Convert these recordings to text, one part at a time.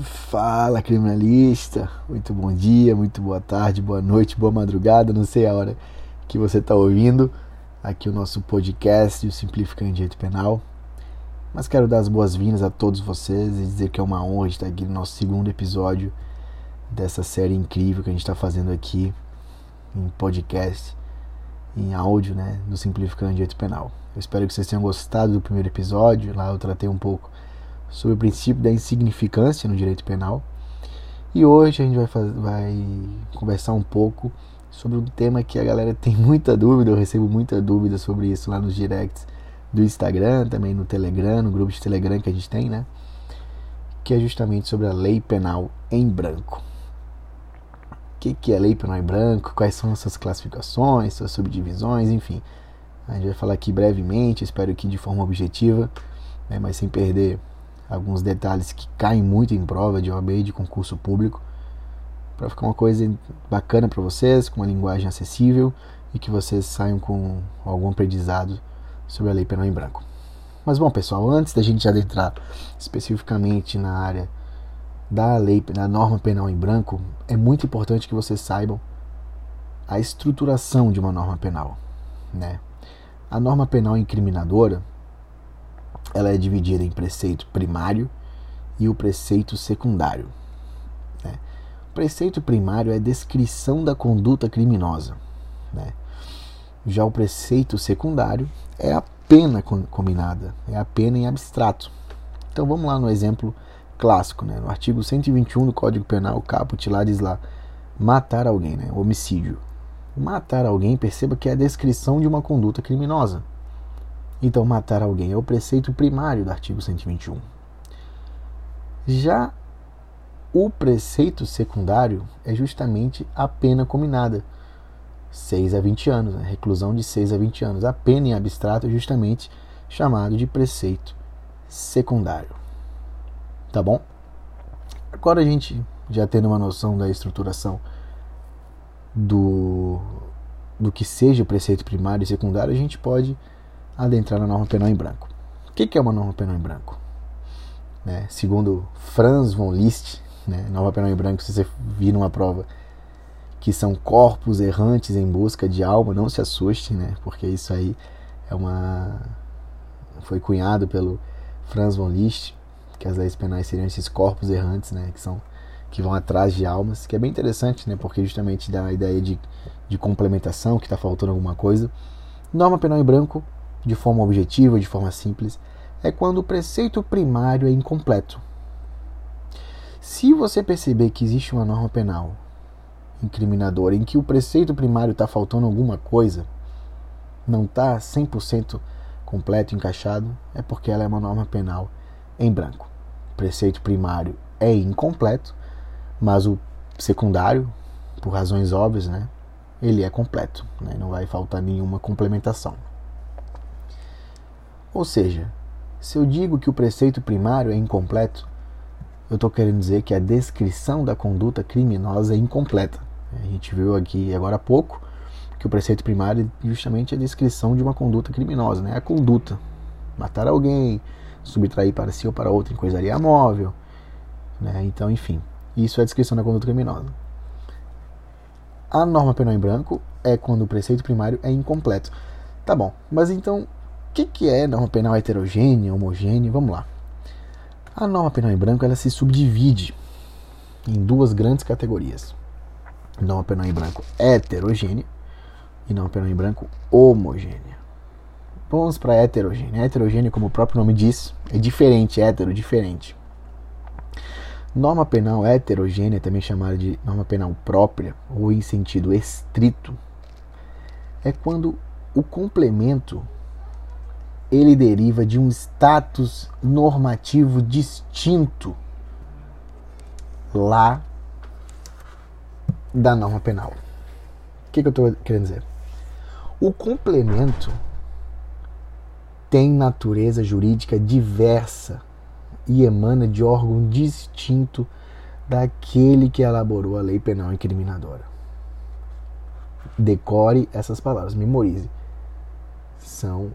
Fala criminalista, muito bom dia, muito boa tarde, boa noite, boa madrugada, não sei a hora que você está ouvindo aqui o nosso podcast, o Simplificando Direito Penal. Mas quero dar as boas-vindas a todos vocês e dizer que é uma honra estar aqui no nosso segundo episódio dessa série incrível que a gente está fazendo aqui em podcast, em áudio, né, do Simplificando Direito Penal. Eu espero que vocês tenham gostado do primeiro episódio, lá eu tratei um pouco sobre o princípio da insignificância no direito penal. E hoje a gente vai, fazer, vai conversar um pouco sobre um tema que a galera tem muita dúvida, eu recebo muita dúvida sobre isso lá nos directs do Instagram, também no Telegram, no grupo de Telegram que a gente tem, né? Que é justamente sobre a lei penal em branco. O que, que é lei penal em branco? Quais são as suas classificações, suas subdivisões, enfim. A gente vai falar aqui brevemente, espero que de forma objetiva, né, mas sem perder alguns detalhes que caem muito em prova de OAB e de concurso público, para ficar uma coisa bacana para vocês, com uma linguagem acessível e que vocês saiam com algum aprendizado sobre a lei penal em branco. Mas bom, pessoal, antes da gente adentrar especificamente na área da lei, da norma penal em branco, é muito importante que vocês saibam a estruturação de uma norma penal, né? A norma penal incriminadora, ela é dividida em preceito primário e o preceito secundário. Né? O preceito primário é descrição da conduta criminosa. Né? Já o preceito secundário é a pena combinada, é a pena em abstrato. Então vamos lá no exemplo clássico, né? no artigo 121 do Código Penal, o caput lá diz lá, matar alguém, né? homicídio. Matar alguém, perceba que é a descrição de uma conduta criminosa. Então, matar alguém é o preceito primário do artigo 121. Já o preceito secundário é justamente a pena combinada, 6 a 20 anos, né? reclusão de 6 a 20 anos. A pena em abstrato é justamente chamado de preceito secundário. Tá bom? Agora a gente já tendo uma noção da estruturação do, do que seja o preceito primário e secundário, a gente pode adentrar na norma penal em branco. O que é uma norma penal em branco? Né? Segundo Franz von Liszt, né? norma penal em branco, se você vir numa prova que são corpos errantes em busca de alma, não se assuste, né? porque isso aí é uma foi cunhado pelo Franz von Liszt, que as leis penais seriam esses corpos errantes, né, que são que vão atrás de almas, que é bem interessante, né, porque justamente dá a ideia de, de complementação, que está faltando alguma coisa. Norma penal em branco de forma objetiva, de forma simples, é quando o preceito primário é incompleto. Se você perceber que existe uma norma penal incriminadora em que o preceito primário está faltando alguma coisa, não está 100% completo, encaixado, é porque ela é uma norma penal em branco. O preceito primário é incompleto, mas o secundário, por razões óbvias, né, ele é completo, né, não vai faltar nenhuma complementação. Ou seja, se eu digo que o preceito primário é incompleto, eu estou querendo dizer que a descrição da conduta criminosa é incompleta. A gente viu aqui agora há pouco que o preceito primário é justamente a descrição de uma conduta criminosa, né? a conduta. Matar alguém, subtrair para si ou para outro em coisaria móvel. Né? Então, enfim, isso é a descrição da conduta criminosa. A norma penal em branco é quando o preceito primário é incompleto. Tá bom, mas então o que, que é norma penal heterogênea, homogênea? Vamos lá. A norma penal em branco ela se subdivide em duas grandes categorias. Norma penal em branco heterogênea e norma penal em branco homogênea. Vamos para heterogênea. Heterogênea, como o próprio nome diz, é diferente, hétero, diferente. Norma penal heterogênea, também chamada de norma penal própria ou em sentido estrito, é quando o complemento ele deriva de um status normativo distinto lá da norma penal. O que, que eu estou querendo dizer? O complemento tem natureza jurídica diversa e emana de órgão distinto daquele que elaborou a lei penal incriminadora. Decore essas palavras, memorize. São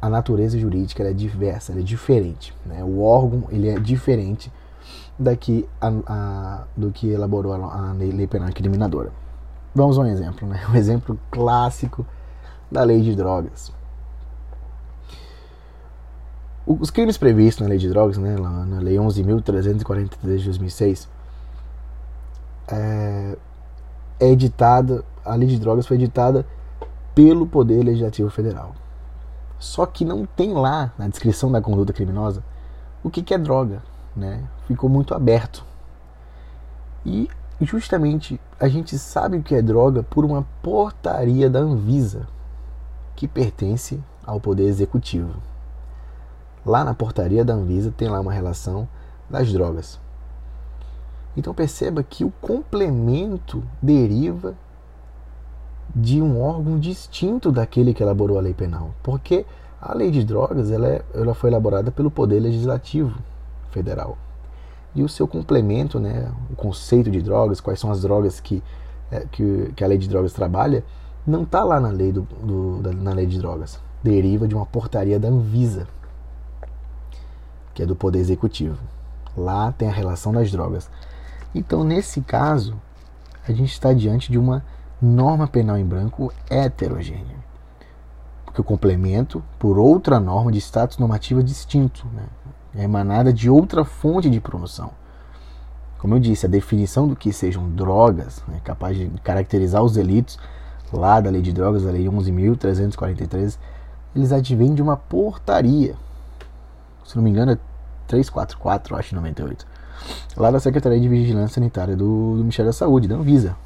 a natureza jurídica é diversa, é diferente. Né? O órgão ele é diferente daqui a, a, do que elaborou a, a lei penal incriminadora. Vamos a um exemplo, né? Um exemplo clássico da lei de drogas. Os crimes previstos na lei de drogas, né, na lei 11.343 de 2006, é, é editada, a lei de drogas foi editada pelo Poder Legislativo Federal. Só que não tem lá na descrição da conduta criminosa o que, que é droga, né? Ficou muito aberto. E justamente a gente sabe o que é droga por uma portaria da Anvisa, que pertence ao Poder Executivo. Lá na portaria da Anvisa tem lá uma relação das drogas. Então perceba que o complemento deriva de um órgão distinto daquele que elaborou a lei penal, porque a lei de drogas ela, é, ela foi elaborada pelo Poder Legislativo Federal e o seu complemento, né, o conceito de drogas, quais são as drogas que, é, que, que, a lei de drogas trabalha, não está lá na lei, do, do da, na lei de drogas. Deriva de uma portaria da Anvisa, que é do Poder Executivo. Lá tem a relação das drogas. Então, nesse caso, a gente está diante de uma norma penal em branco heterogênea. Porque o complemento por outra norma de status normativo distinto, né? é emanada de outra fonte de promoção. Como eu disse, a definição do que sejam drogas, né, capaz de caracterizar os delitos lá da lei de drogas, a lei 11.343, eles advêm de uma portaria. Se não me engano, é 344, acho, 98. Lá da Secretaria de Vigilância Sanitária do, do Ministério da Saúde, da Anvisa.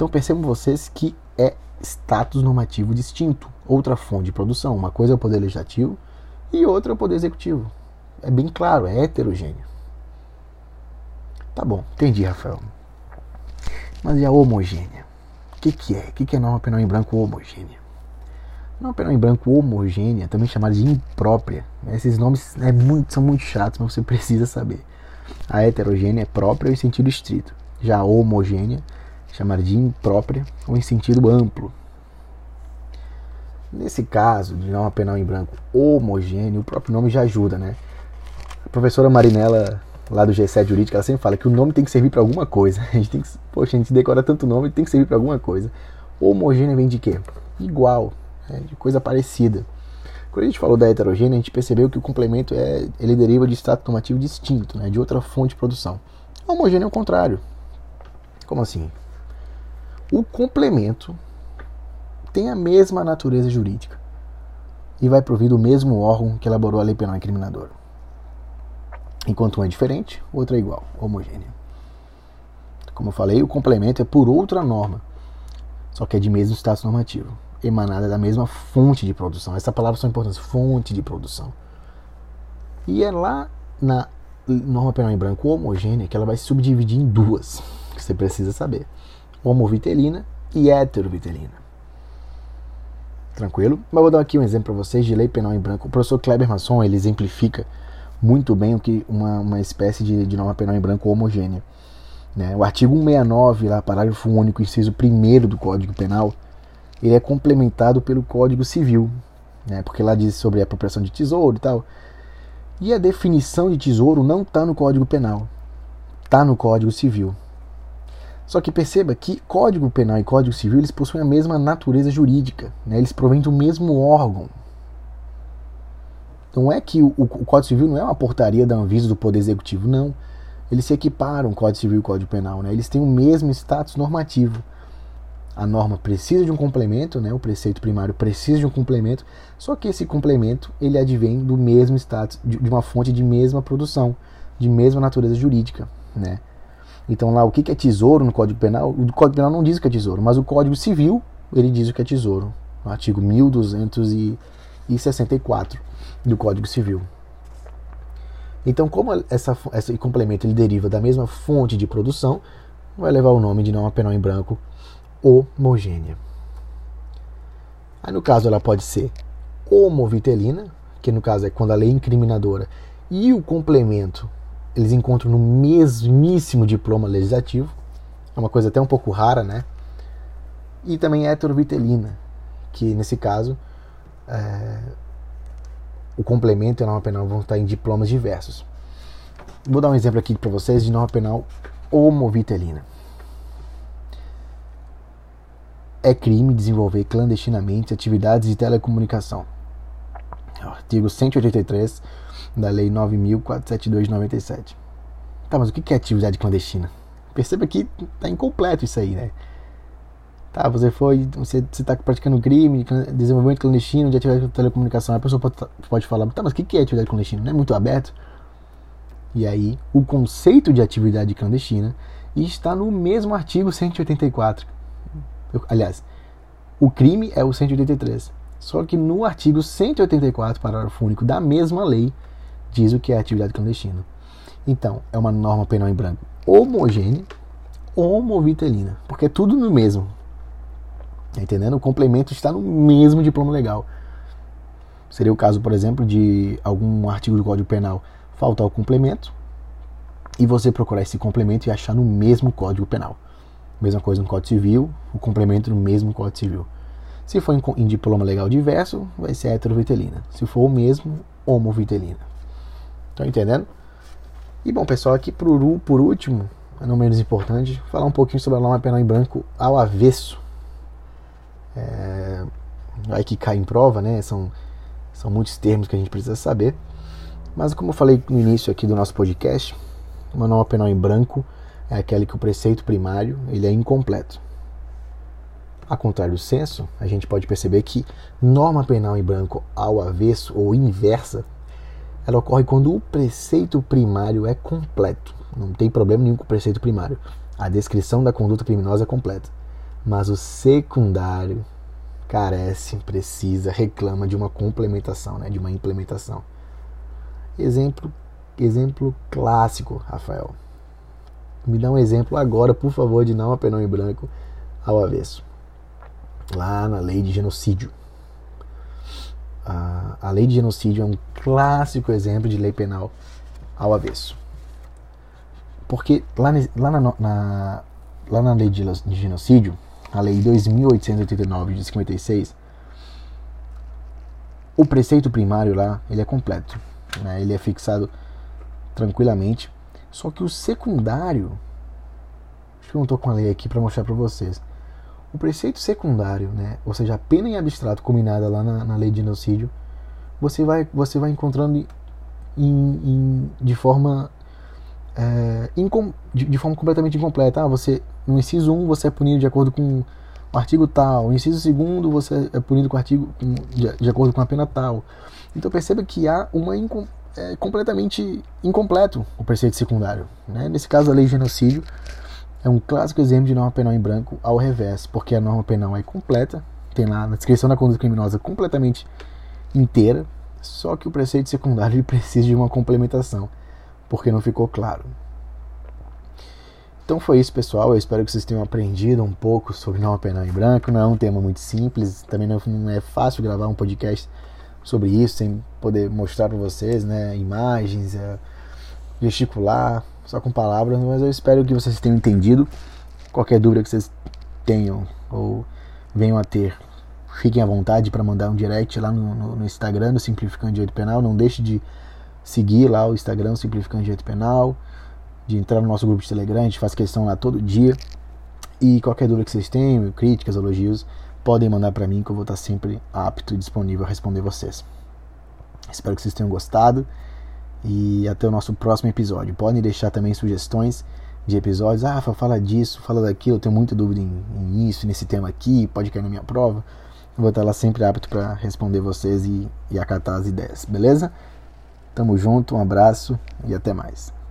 Então percebam vocês que é status normativo distinto, outra fonte de produção. Uma coisa é o Poder Legislativo e outra é o Poder Executivo. É bem claro, é heterogêneo. Tá bom, entendi, Rafael. Mas e a homogênea? O que, que é? O que, que é norma penal em branco homogênea? Norma penal em branco homogênea, também chamada de imprópria. Esses nomes é muito, são muito chatos, mas você precisa saber. A heterogênea é própria em sentido estrito. Já a homogênea, chamada de imprópria ou em sentido amplo. Nesse caso de norma penal em branco homogêneo, o próprio nome já ajuda, né? A professora Marinella, lá do G7 Jurídica, ela sempre fala que o nome tem que servir para alguma coisa. A gente tem que, poxa, a gente decora tanto nome, tem que servir para alguma coisa. Homogêneo vem de quê? Igual, né, de coisa parecida. Quando a gente falou da heterogênea, a gente percebeu que o complemento é, ele deriva de status normativo distinto, né, de outra fonte de produção. Homogêneo é o contrário. Como assim? O complemento tem a mesma natureza jurídica e vai provir do mesmo órgão que elaborou a lei penal incriminadora. Enquanto um é diferente, o outro é igual, homogêneo. Como eu falei, o complemento é por outra norma, só que é de mesmo status normativo emanada da mesma fonte de produção. Essa palavra são importantes, fonte de produção. E é lá na norma penal em branco homogênea que ela vai se subdividir em duas, que você precisa saber: homovitelina e heterovitelina. Tranquilo? Mas vou dar aqui um exemplo para vocês de lei penal em branco. O professor Kleber Masson ele exemplifica muito bem o que uma, uma espécie de, de norma penal em branco homogênea. Né? O artigo 169, lá, parágrafo único, inciso 1 do Código Penal, ele é complementado pelo Código Civil, né? porque lá diz sobre a apropriação de tesouro e tal. E a definição de tesouro não está no Código Penal, está no Código Civil. Só que perceba que Código Penal e Código Civil eles possuem a mesma natureza jurídica, né? eles provêm do mesmo órgão. Não é que o, o, Código Civil não é uma portaria da Anvisa do Poder Executivo, não. Eles se equiparam, Código Civil e Código Penal, né? eles têm o mesmo status normativo a norma precisa de um complemento, né? o preceito primário precisa de um complemento, só que esse complemento ele advém do mesmo status, de, uma fonte de mesma produção, de mesma natureza jurídica. Né? Então lá o que é tesouro no Código Penal? O Código Penal não diz o que é tesouro, mas o Código Civil ele diz o que é tesouro, no artigo 1264 do Código Civil. Então, como essa, esse complemento ele deriva da mesma fonte de produção, vai levar o nome de norma penal em branco homogênea. Aí no caso ela pode ser homovitelina, que no caso é quando a lei incriminadora e o complemento eles encontram no mesmíssimo diploma legislativo, é uma coisa até um pouco rara, né? E também heterovitelina, que nesse caso é, o complemento e a norma penal vão estar em diplomas diversos. Vou dar um exemplo aqui para vocês de norma penal homovitelina. É crime desenvolver clandestinamente atividades de telecomunicação. Artigo 183 da Lei 9.472 de 97. Tá, mas o que é atividade clandestina? Perceba que tá incompleto isso aí, né? Tá, você foi, você está praticando crime, desenvolvimento clandestino de atividade de telecomunicação. A pessoa pode, pode falar, tá, mas o que é atividade clandestina? Não é muito aberto? E aí, o conceito de atividade clandestina está no mesmo artigo 184. Eu, aliás, o crime é o 183. Só que no artigo 184, parágrafo único da mesma lei, diz o que é atividade clandestina. Então, é uma norma penal em branco homogênea, homovitelina, porque é tudo no mesmo. Tá entendendo? O complemento está no mesmo diploma legal. Seria o caso, por exemplo, de algum artigo do Código Penal faltar o complemento e você procurar esse complemento e achar no mesmo Código Penal. Mesma coisa no Código Civil, o complemento no mesmo Código Civil. Se for em, diploma legal diverso, vai ser heterovitelina. Se for o mesmo, homovitelina. Estão entendendo? E bom, pessoal, aqui por, por último, não menos importante, falar um pouquinho sobre a norma penal em branco ao avesso. É, vai que cai em prova, né? São, são muitos termos que a gente precisa saber. Mas como eu falei no início aqui do nosso podcast, uma norma penal em branco é aquela que o preceito primário ele é incompleto. A contrário do senso, a gente pode perceber que norma penal em branco ao avesso ou inversa, ela ocorre quando o preceito primário é completo. Não tem problema nenhum com o preceito primário. A descrição da conduta criminosa é completa. Mas o secundário carece, precisa, reclama de uma complementação, né, de uma implementação. Exemplo, exemplo clássico, Rafael. Me dá um exemplo agora, por favor, de não apenar em branco ao avesso. Lá na lei de genocídio. A, a lei de genocídio é um clássico exemplo de lei penal ao avesso. Porque lá, lá, na, na, lá na lei de, de genocídio, a lei 2889 de 56, o preceito primário lá ele é completo. Né? Ele é fixado tranquilamente. Só que o secundário, acho que eu não estou com a lei aqui para mostrar para vocês. O preceito secundário, né, ou seja, a pena em abstrato combinada lá na, na lei de genocídio, você vai, você vai encontrando em, em, de forma é, incom, de, de, forma completamente incompleta. Ah, você, no inciso 1 você é punido de acordo com o artigo tal, no inciso 2 você é punido com o artigo de, de acordo com a pena tal. Então perceba que há uma incom, é, completamente incompleto o preceito secundário. Né? Nesse caso, a lei de genocídio é um clássico exemplo de norma penal em branco ao revés, porque a norma penal é completa, tem lá na descrição da conduta criminosa completamente inteira, só que o preceito secundário precisa de uma complementação, porque não ficou claro. Então foi isso, pessoal. Eu espero que vocês tenham aprendido um pouco sobre norma penal em branco. Não é um tema muito simples, também não é fácil gravar um podcast sobre isso, sem poder mostrar para vocês, né, imagens, é, gesticular, só com palavras, mas eu espero que vocês tenham entendido. Qualquer dúvida que vocês tenham ou venham a ter, fiquem à vontade para mandar um direct lá no, no, no Instagram do Simplificando Direito Penal. Não deixe de seguir lá o Instagram Simplificando Direito Penal, de entrar no nosso grupo de Telegram, a gente faz questão lá todo dia. E qualquer dúvida que vocês tenham, críticas, elogios, podem mandar para mim que eu vou estar sempre apto e disponível a responder vocês. Espero que vocês tenham gostado e até o nosso próximo episódio. Podem deixar também sugestões de episódios. Ah, fala disso, fala daquilo, eu tenho muita dúvida em, em isso, nesse tema aqui, pode cair na minha prova. Eu vou estar lá sempre apto para responder vocês e, e acatar as ideias, beleza? Tamo junto, um abraço e até mais.